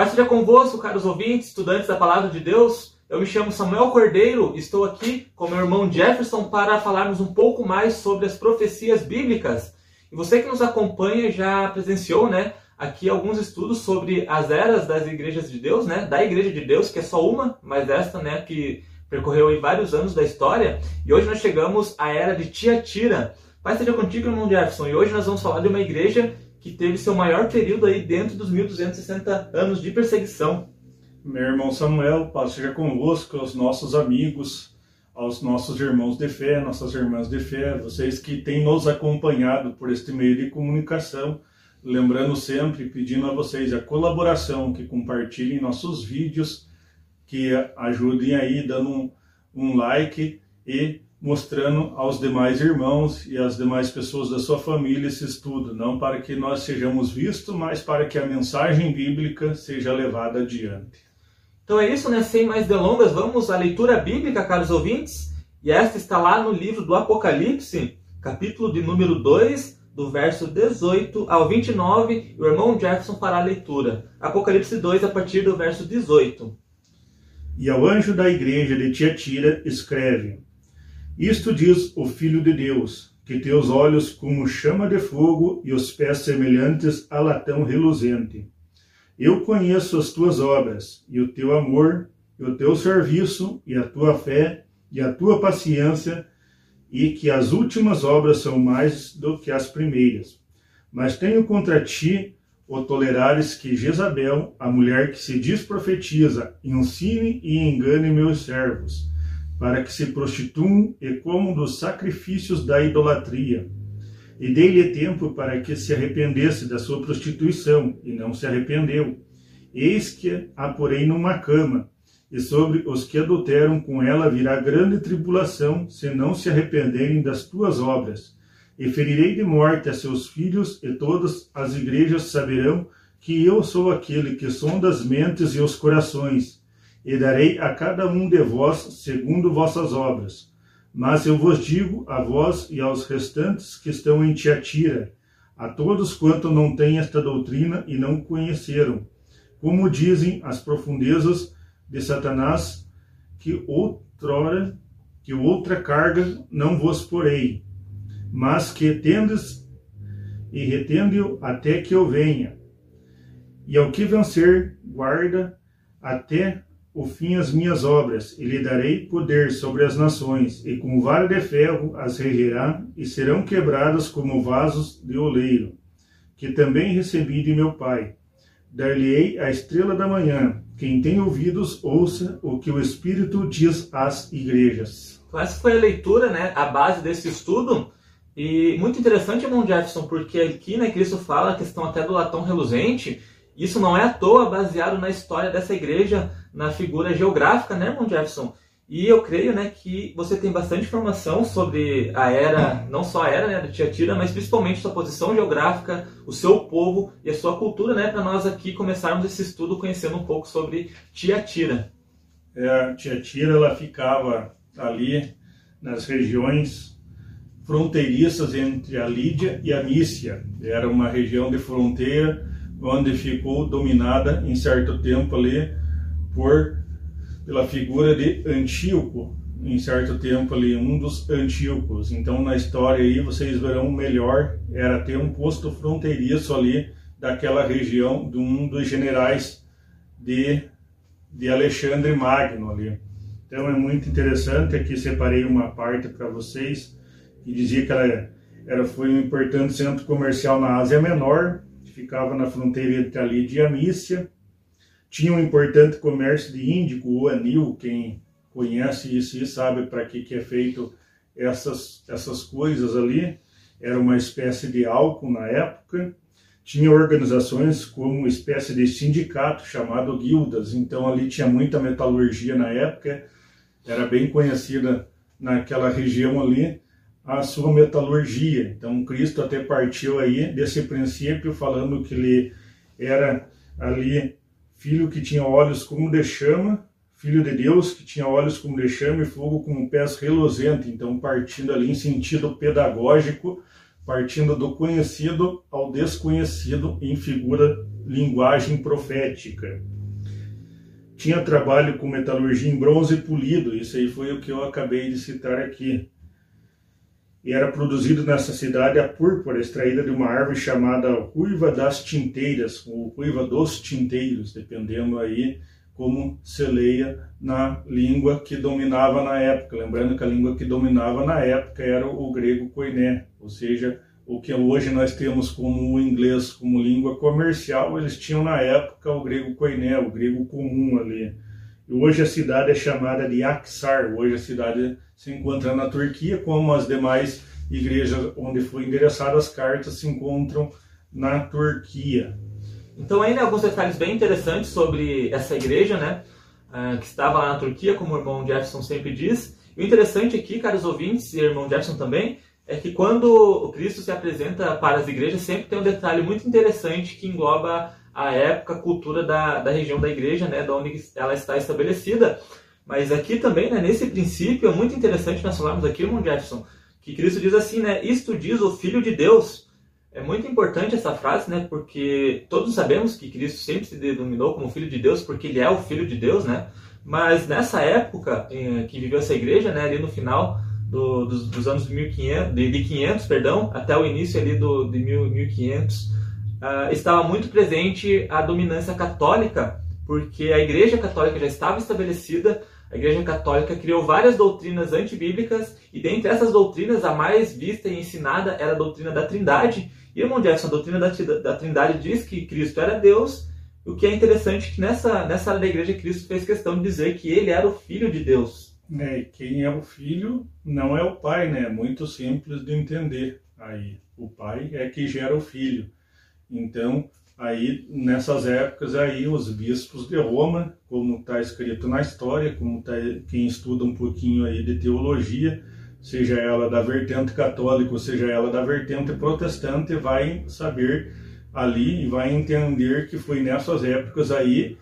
Paz seja convosco, caros ouvintes, estudantes da Palavra de Deus. Eu me chamo Samuel Cordeiro, estou aqui com meu irmão Jefferson para falarmos um pouco mais sobre as profecias bíblicas. E você que nos acompanha já presenciou, né, aqui alguns estudos sobre as eras das igrejas de Deus, né, da Igreja de Deus, que é só uma, mas esta, né, que percorreu aí vários anos da história. E hoje nós chegamos à era de Tiatira. Pai seja contigo, irmão Jefferson, e hoje nós vamos falar de uma igreja que teve seu maior período aí dentro dos 1260 anos de perseguição. Meu irmão Samuel, paz seja convosco, aos nossos amigos, aos nossos irmãos de fé, nossas irmãs de fé, vocês que têm nos acompanhado por este meio de comunicação, lembrando sempre, pedindo a vocês a colaboração, que compartilhem nossos vídeos, que ajudem aí dando um, um like e mostrando aos demais irmãos e às demais pessoas da sua família esse estudo, não para que nós sejamos vistos, mas para que a mensagem bíblica seja levada adiante. Então é isso, né? Sem mais delongas, vamos à leitura bíblica, caros ouvintes. E esta está lá no livro do Apocalipse, capítulo de número 2, do verso 18 ao 29. O irmão Jefferson fará a leitura. Apocalipse 2, a partir do verso 18. E ao anjo da igreja de Tiatira escreve: isto diz o Filho de Deus, que teus olhos como chama de fogo e os pés semelhantes a latão reluzente. Eu conheço as tuas obras, e o teu amor, e o teu serviço, e a tua fé, e a tua paciência, e que as últimas obras são mais do que as primeiras. Mas tenho contra ti o tolerares que Jezabel, a mulher que se diz profetiza, ensine e engane meus servos para que se prostituam e comam dos sacrifícios da idolatria. E dei-lhe tempo para que se arrependesse da sua prostituição, e não se arrependeu. Eis que a porei numa cama, e sobre os que adulteram com ela virá grande tribulação, se não se arrependerem das tuas obras. E ferirei de morte a seus filhos, e todas as igrejas saberão que eu sou aquele que sonda as mentes e os corações, e darei a cada um de vós segundo vossas obras. Mas eu vos digo a vós e aos restantes que estão em Tiatira, a todos quanto não têm esta doutrina e não conheceram, como dizem as profundezas de Satanás, que outrora, que outra carga não vos porei, mas que tendes e retende-o até que eu venha. E ao que vencer, guarda até o fim as minhas obras, e lhe darei poder sobre as nações, e com vara de ferro as regerá, e serão quebradas como vasos de oleiro, que também recebi de meu Pai. Dar-lhe-ei a estrela da manhã. Quem tem ouvidos, ouça o que o Espírito diz às igrejas. Então, essa foi a leitura, né, a base desse estudo. E muito interessante, irmão Jefferson, porque aqui, né, Cristo fala a questão até do latão reluzente, isso não é à toa baseado na história dessa igreja, na figura geográfica, né, irmão Jefferson? E eu creio, né, que você tem bastante informação sobre a era, não só a era, né, de Tiatira, mas principalmente sua posição geográfica, o seu povo e a sua cultura, né, para nós aqui começarmos esse estudo conhecendo um pouco sobre Tiatira. É, Tiatira, ela ficava ali nas regiões fronteiriças entre a Lídia e a Mícia. Era uma região de fronteira onde ficou dominada em certo tempo ali por pela figura de Antíoco, em certo tempo ali um dos Antíocos. Então na história aí vocês verão melhor era ter um posto fronteiriço ali daquela região de um dos generais de de Alexandre Magno ali. Então é muito interessante aqui separei uma parte para vocês que dizia que ela era foi um importante centro comercial na Ásia Menor ficava na fronteira entre a Lídia e a Mícia. Tinha um importante comércio de índico, o anil, quem conhece isso e sabe para que, que é feito essas, essas coisas ali. Era uma espécie de álcool na época. Tinha organizações como uma espécie de sindicato chamado guildas, então ali tinha muita metalurgia na época, era bem conhecida naquela região ali a sua metalurgia. Então Cristo até partiu aí desse princípio falando que ele era ali filho que tinha olhos como de chama, filho de Deus que tinha olhos como de chama e fogo como pés reluzente. Então partindo ali em sentido pedagógico partindo do conhecido ao desconhecido em figura linguagem profética. Tinha trabalho com metalurgia em bronze polido, isso aí foi o que eu acabei de citar aqui. E era produzido nessa cidade a púrpura extraída de uma árvore chamada ruiva das tinteiras, ou ruiva dos tinteiros, dependendo aí como se leia na língua que dominava na época. Lembrando que a língua que dominava na época era o grego koiné, ou seja, o que hoje nós temos como o inglês como língua comercial, eles tinham na época o grego koiné, o grego comum ali. Hoje a cidade é chamada de Aksar, hoje a cidade se encontra na Turquia, como as demais igrejas onde foram endereçadas as cartas se encontram na Turquia. Então, ainda alguns detalhes bem interessantes sobre essa igreja, né? Uh, que estava lá na Turquia, como o irmão Jefferson sempre diz. E o interessante aqui, caros ouvintes, e irmão Jefferson também, é que quando o Cristo se apresenta para as igrejas, sempre tem um detalhe muito interessante que engloba a época, a cultura da, da região da igreja, né, de onde ela está estabelecida. Mas aqui também, né, nesse princípio, é muito interessante nós falarmos aqui, irmão Jefferson, que Cristo diz assim, né, isto diz o Filho de Deus, é muito importante essa frase, né? Porque todos sabemos que Cristo sempre se denominou como Filho de Deus, porque ele é o Filho de Deus, né? Mas nessa época eh, que viveu essa igreja, né? Ali no final do, dos, dos, anos 1500, de, de 500, perdão, até o início ali do, de 1500, uh, estava muito presente a dominância católica, porque a Igreja Católica já estava estabelecida, a Igreja Católica criou várias doutrinas antibíblicas, e dentre essas doutrinas, a mais vista e ensinada era a doutrina da Trindade, e irmão Jefferson, a doutrina da, da Trindade diz que Cristo era Deus, o que é interessante que nessa, nessa área da igreja Cristo fez questão de dizer que ele era o Filho de Deus. É, quem é o Filho não é o Pai, né? É muito simples de entender. Aí, o Pai é que gera o Filho. Então, aí nessas épocas aí os bispos de Roma, como está escrito na história, como tá, quem estuda um pouquinho aí de teologia, seja ela da vertente católica, ou seja ela da vertente protestante, vai saber ali e vai entender que foi nessas épocas aí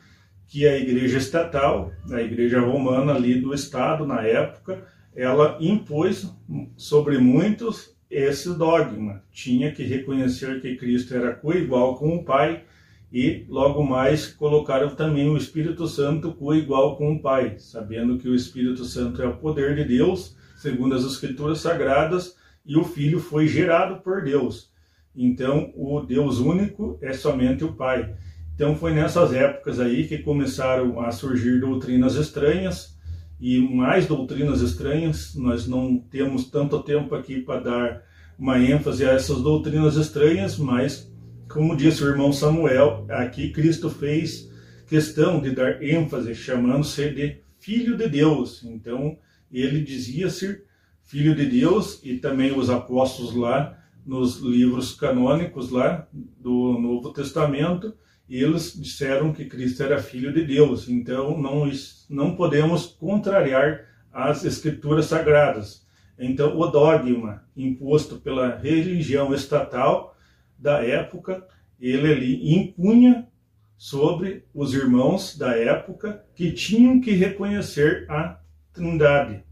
que a igreja estatal, a igreja romana ali do estado na época, ela impôs sobre muitos esse dogma. Tinha que reconhecer que Cristo era coigual com o Pai e logo mais colocaram também o Espírito Santo coigual com o Pai, sabendo que o Espírito Santo é o poder de Deus segundo as Escrituras Sagradas, e o Filho foi gerado por Deus. Então, o Deus único é somente o Pai. Então, foi nessas épocas aí que começaram a surgir doutrinas estranhas e mais doutrinas estranhas. Nós não temos tanto tempo aqui para dar uma ênfase a essas doutrinas estranhas, mas, como disse o irmão Samuel, aqui Cristo fez questão de dar ênfase, chamando-se de Filho de Deus. Então, ele dizia ser filho de Deus e também os apóstolos lá nos livros canônicos lá do Novo Testamento, eles disseram que Cristo era filho de Deus. Então não não podemos contrariar as escrituras sagradas. Então o dogma imposto pela religião estatal da época, ele ali impunha sobre os irmãos da época que tinham que reconhecer a Trindade.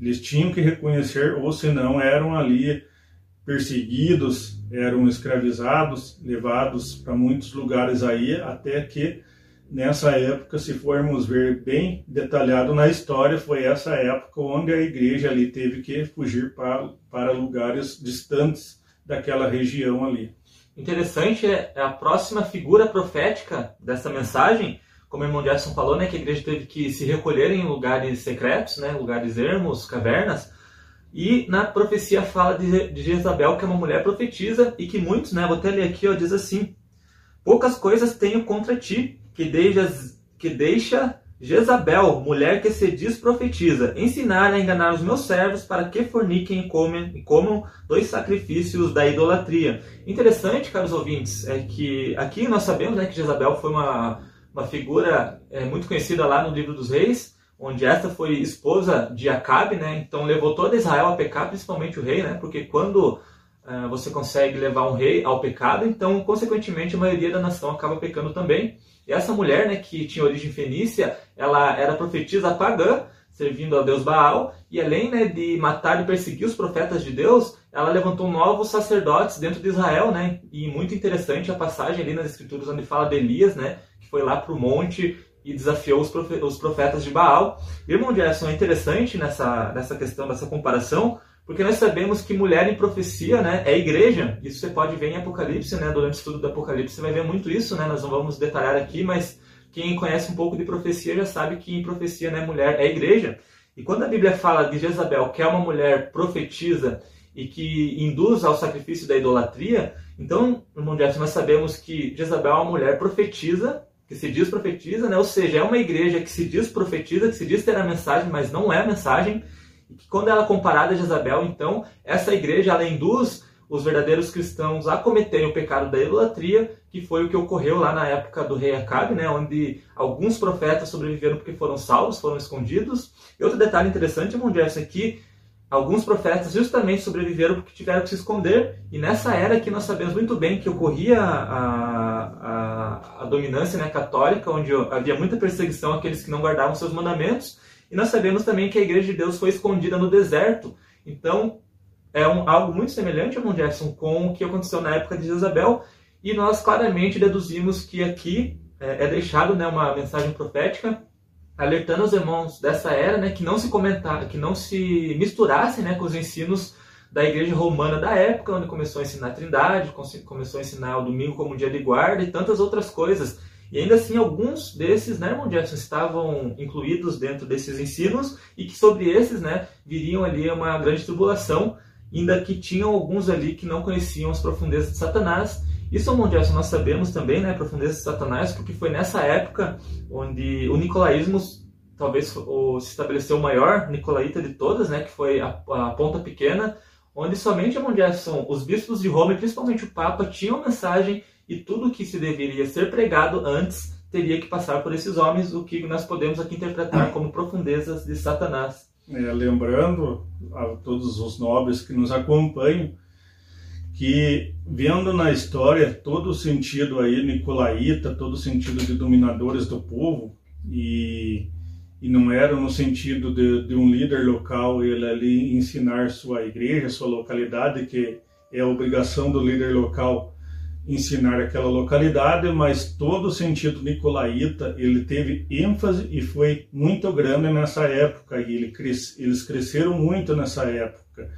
Eles tinham que reconhecer, ou senão eram ali perseguidos, eram escravizados, levados para muitos lugares aí, até que nessa época, se formos ver bem detalhado na história, foi essa época onde a igreja ali teve que fugir para, para lugares distantes daquela região ali. Interessante é a próxima figura profética dessa mensagem como o irmão Jefferson falou, né, que a igreja teve que se recolher em lugares secretos, né, lugares ermos, cavernas. E na profecia fala de, de Jezabel, que é uma mulher profetisa, e que muitos, né, vou até ler aqui, ó, diz assim: Poucas coisas tenho contra ti, que, deixas, que deixa Jezabel, mulher que se diz profetiza, ensinar a enganar os meus servos para que forniquem e comam, e comam dois sacrifícios da idolatria. Interessante, caros ouvintes, é que aqui nós sabemos né, que Jezabel foi uma uma figura é, muito conhecida lá no livro dos reis, onde esta foi esposa de Acabe, né? Então levou toda Israel a pecar, principalmente o rei, né? Porque quando uh, você consegue levar um rei ao pecado, então consequentemente a maioria da nação acaba pecando também. E essa mulher, né, que tinha origem fenícia, ela era profetisa pagã, servindo ao deus Baal, e além né, de matar e perseguir os profetas de Deus, ela levantou novos sacerdotes dentro de Israel, né? E muito interessante a passagem ali nas escrituras onde fala de Elias, né? Que foi lá para o monte e desafiou os profetas de Baal. Irmão Gerson, é interessante nessa, nessa questão, dessa comparação, porque nós sabemos que mulher em profecia né, é igreja. Isso você pode ver em Apocalipse, né? Durante o estudo do Apocalipse você vai ver muito isso, né? Nós não vamos detalhar aqui, mas quem conhece um pouco de profecia já sabe que em profecia né, mulher é igreja. E quando a Bíblia fala de Jezabel, que é uma mulher profetiza e que induz ao sacrifício da idolatria, então, irmão Jefferson, nós sabemos que Jezabel é uma mulher profetiza que se diz profetiza, né? ou seja, é uma igreja que se diz profetiza, que se diz ter a mensagem, mas não é a mensagem, e que quando ela é comparada a Jezabel, então, essa igreja ela induz os verdadeiros cristãos a cometerem o pecado da idolatria, que foi o que ocorreu lá na época do rei Acabe, né, onde alguns profetas sobreviveram porque foram salvos, foram escondidos. E outro detalhe interessante, irmão Jefferson, aqui Alguns profetas justamente sobreviveram porque tiveram que se esconder, e nessa era que nós sabemos muito bem que ocorria a, a, a dominância né, católica, onde havia muita perseguição àqueles que não guardavam seus mandamentos, e nós sabemos também que a igreja de Deus foi escondida no deserto. Então, é um, algo muito semelhante, irmão Jefferson, com o que aconteceu na época de Jezabel, e nós claramente deduzimos que aqui é, é deixado né, uma mensagem profética alertando os irmãos dessa era, né, que não se comentar, que não se misturassem, né, com os ensinos da igreja romana da época, onde começou a ensinar a Trindade, começou a ensinar o domingo como dia de guarda e tantas outras coisas. E ainda assim, alguns desses, né, irmão Jefferson, estavam incluídos dentro desses ensinos e que sobre esses, né, viriam ali uma grande tribulação, ainda que tinham alguns ali que não conheciam as profundezas de Satanás isso, irmão Jefferson, nós sabemos também, né, a profundeza de Satanás, porque foi nessa época onde o nicolaísmo talvez se estabeleceu o maior nicolaíta de todas, né, que foi a, a ponta pequena, onde somente, Jefferson, os bispos de Roma e principalmente o Papa tinham mensagem e tudo que se deveria ser pregado antes teria que passar por esses homens, o que nós podemos aqui interpretar como profundezas de Satanás. É, lembrando a todos os nobres que nos acompanham, que vendo na história todo o sentido aí nicolaíta, todo o sentido de dominadores do povo e, e não era no sentido de, de, um líder local ele ali ensinar sua igreja, sua localidade, que é a obrigação do líder local ensinar aquela localidade, mas todo o sentido nicolaíta ele teve ênfase e foi muito grande nessa época e ele eles cresceram muito nessa época.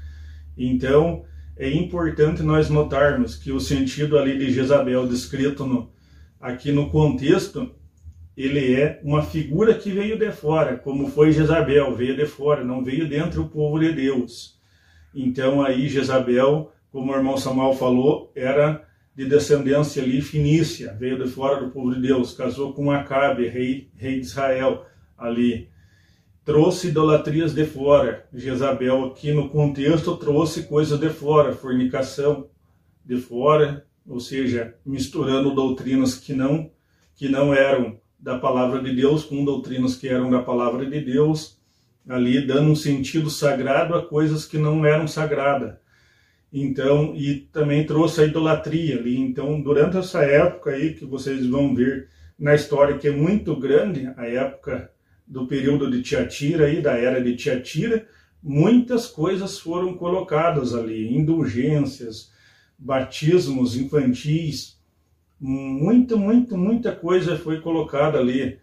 Então é importante nós notarmos que o sentido ali de Jezabel descrito no, aqui no contexto, ele é uma figura que veio de fora, como foi Jezabel, veio de fora, não veio dentro do povo de Deus. Então aí Jezabel, como o irmão Samuel falou, era de descendência ali finícia, veio de fora do povo de Deus, casou com Acabe, rei, rei de Israel ali trouxe idolatrias de fora. Jezabel aqui no contexto trouxe coisas de fora, fornicação de fora, ou seja, misturando doutrinas que não que não eram da palavra de Deus com doutrinas que eram da palavra de Deus, ali dando um sentido sagrado a coisas que não eram sagradas. Então, e também trouxe a idolatria ali. Então, durante essa época aí que vocês vão ver na história que é muito grande, a época do período de Tiatira e da era de Tiatira, muitas coisas foram colocadas ali, indulgências, batismos infantis, muita, muita, muita coisa foi colocada ali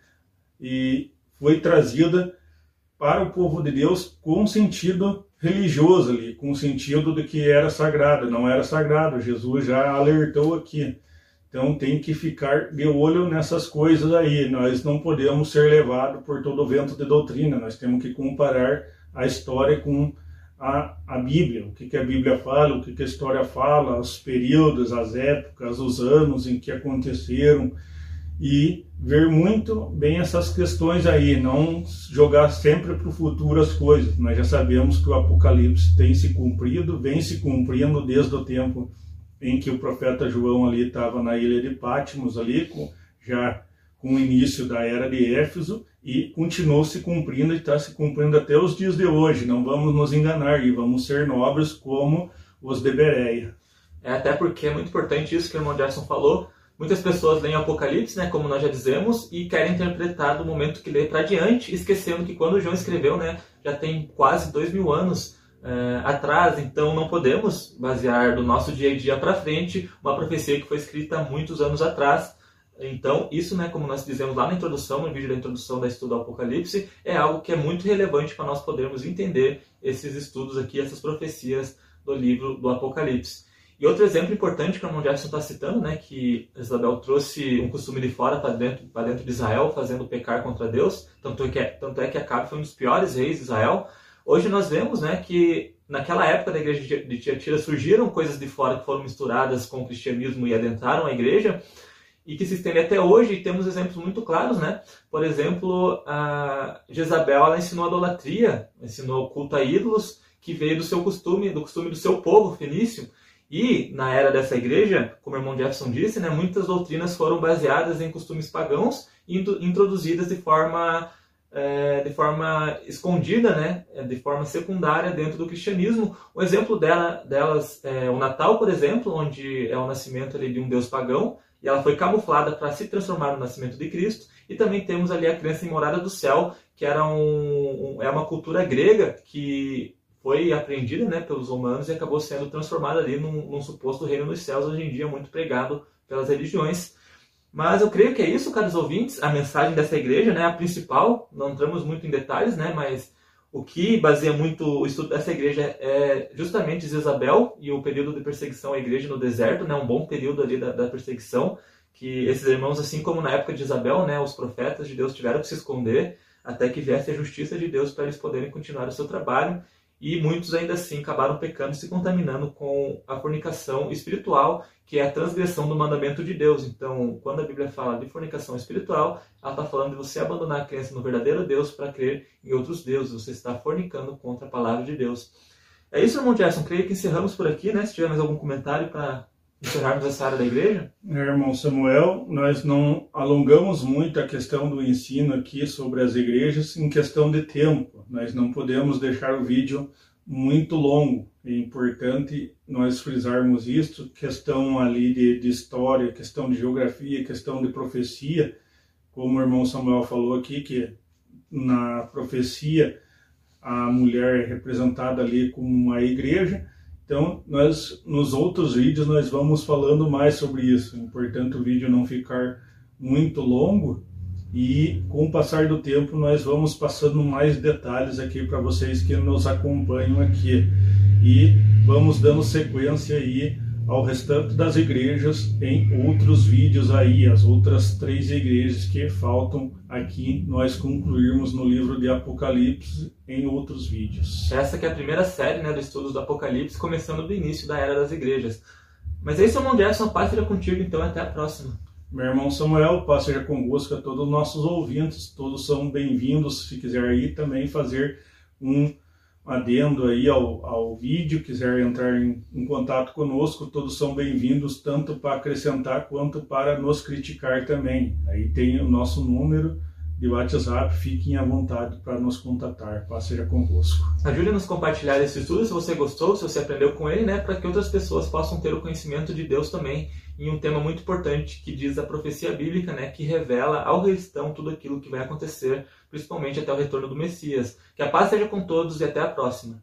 e foi trazida para o povo de Deus com sentido religioso ali, com sentido de que era sagrado, não era sagrado. Jesus já alertou aqui. Então tem que ficar de olho nessas coisas aí. Nós não podemos ser levados por todo o vento de doutrina. Nós temos que comparar a história com a, a Bíblia. O que, que a Bíblia fala, o que, que a história fala, os períodos, as épocas, os anos em que aconteceram e ver muito bem essas questões aí, não jogar sempre para o futuro as coisas. Nós já sabemos que o Apocalipse tem se cumprido, vem se cumprindo desde o tempo em que o profeta João ali estava na ilha de Patmos ali, com, já com o início da era de Éfeso, e continuou se cumprindo e está se cumprindo até os dias de hoje. Não vamos nos enganar e vamos ser nobres como os de Bereia. É até porque é muito importante isso que o irmão Jackson falou. Muitas pessoas leem Apocalipse, né, como nós já dizemos, e querem interpretar do momento que lê para diante, esquecendo que quando João escreveu, né, já tem quase dois mil anos é, atrás, então não podemos basear do nosso dia a dia para frente uma profecia que foi escrita muitos anos atrás. Então, isso, né, como nós dizemos lá na introdução, no vídeo da introdução da estudo do Apocalipse, é algo que é muito relevante para nós podermos entender esses estudos aqui, essas profecias do livro do Apocalipse. E outro exemplo importante que o Jefferson está citando, né, que Isabel trouxe um costume de fora para dentro, para dentro de Israel, fazendo pecar contra Deus, tanto é que, tanto é que Acabe foi um dos piores reis de Israel. Hoje nós vemos né, que naquela época da igreja de Tiatira surgiram coisas de fora que foram misturadas com o cristianismo e adentraram a igreja, e que se estende até hoje, e temos exemplos muito claros, né? Por exemplo, a Jezabel ela ensinou a idolatria, ensinou culto a ídolos, que veio do seu costume, do costume do seu povo fenício, e na era dessa igreja, como o irmão Jefferson disse, né, muitas doutrinas foram baseadas em costumes pagãos e introduzidas de forma, é, de forma escondida, né, de forma secundária dentro do cristianismo. O exemplo dela, delas é o Natal, por exemplo, onde é o nascimento ali, de um deus pagão, e ela foi camuflada para se transformar no nascimento de Cristo. E também temos ali a crença em morada do céu, que era um, um, é uma cultura grega que foi apreendida né, pelos romanos e acabou sendo transformada ali num, num, suposto reino dos céus, hoje em dia muito pregado pelas religiões. Mas eu creio que é isso, caros ouvintes, a mensagem dessa igreja, né, a principal, não entramos muito em detalhes, né, mas o que baseia muito o estudo dessa igreja é justamente Isabel e o período de perseguição à igreja no deserto, né, um bom período ali da, da perseguição, que esses irmãos, assim como na época de Isabel, né, os profetas de Deus tiveram que se esconder até que viesse a justiça de Deus para eles poderem continuar o seu trabalho e muitos ainda assim acabaram pecando e se contaminando com a fornicação espiritual, que é a transgressão do mandamento de Deus. Então, quando a Bíblia fala de fornicação espiritual, ela está falando de você abandonar a crença no verdadeiro Deus para crer em outros deuses. Você está fornicando contra a palavra de Deus. É isso, irmão Jackson. Creio que encerramos por aqui, né? Se tiver mais algum comentário para encerrarmos essa área da igreja? É, irmão Samuel, nós não alongamos muito a questão do ensino aqui sobre as igrejas em questão de tempo. Nós não podemos deixar o vídeo muito longo. É importante nós frisarmos isso, questão ali de, de história, questão de geografia, questão de profecia, como o irmão Samuel falou aqui, que na profecia a mulher é representada ali como uma igreja, então, nós nos outros vídeos nós vamos falando mais sobre isso. É importante o vídeo não ficar muito longo e com o passar do tempo nós vamos passando mais detalhes aqui para vocês que nos acompanham aqui e vamos dando sequência aí ao restante das igrejas em outros vídeos aí, as outras três igrejas que faltam aqui nós concluirmos no livro de Apocalipse em outros vídeos. Essa que é a primeira série né, do estudos do Apocalipse, começando do início da Era das Igrejas. Mas é isso, irmão Jefferson, paz seja contigo, então até a próxima. Meu irmão Samuel, paz seja convosco a todos os nossos ouvintes, todos são bem-vindos, se quiser aí também fazer um adendo aí ao, ao vídeo, quiser entrar em, em contato conosco, todos são bem-vindos, tanto para acrescentar quanto para nos criticar também. Aí tem o nosso número de WhatsApp, fiquem à vontade para nos contatar, paz seja convosco. Ajude-nos a compartilhar esse estudo se você gostou, se você aprendeu com ele, né, para que outras pessoas possam ter o conhecimento de Deus também em um tema muito importante que diz a profecia bíblica, né, que revela ao cristão tudo aquilo que vai acontecer, principalmente até o retorno do Messias. Que a paz seja com todos e até a próxima.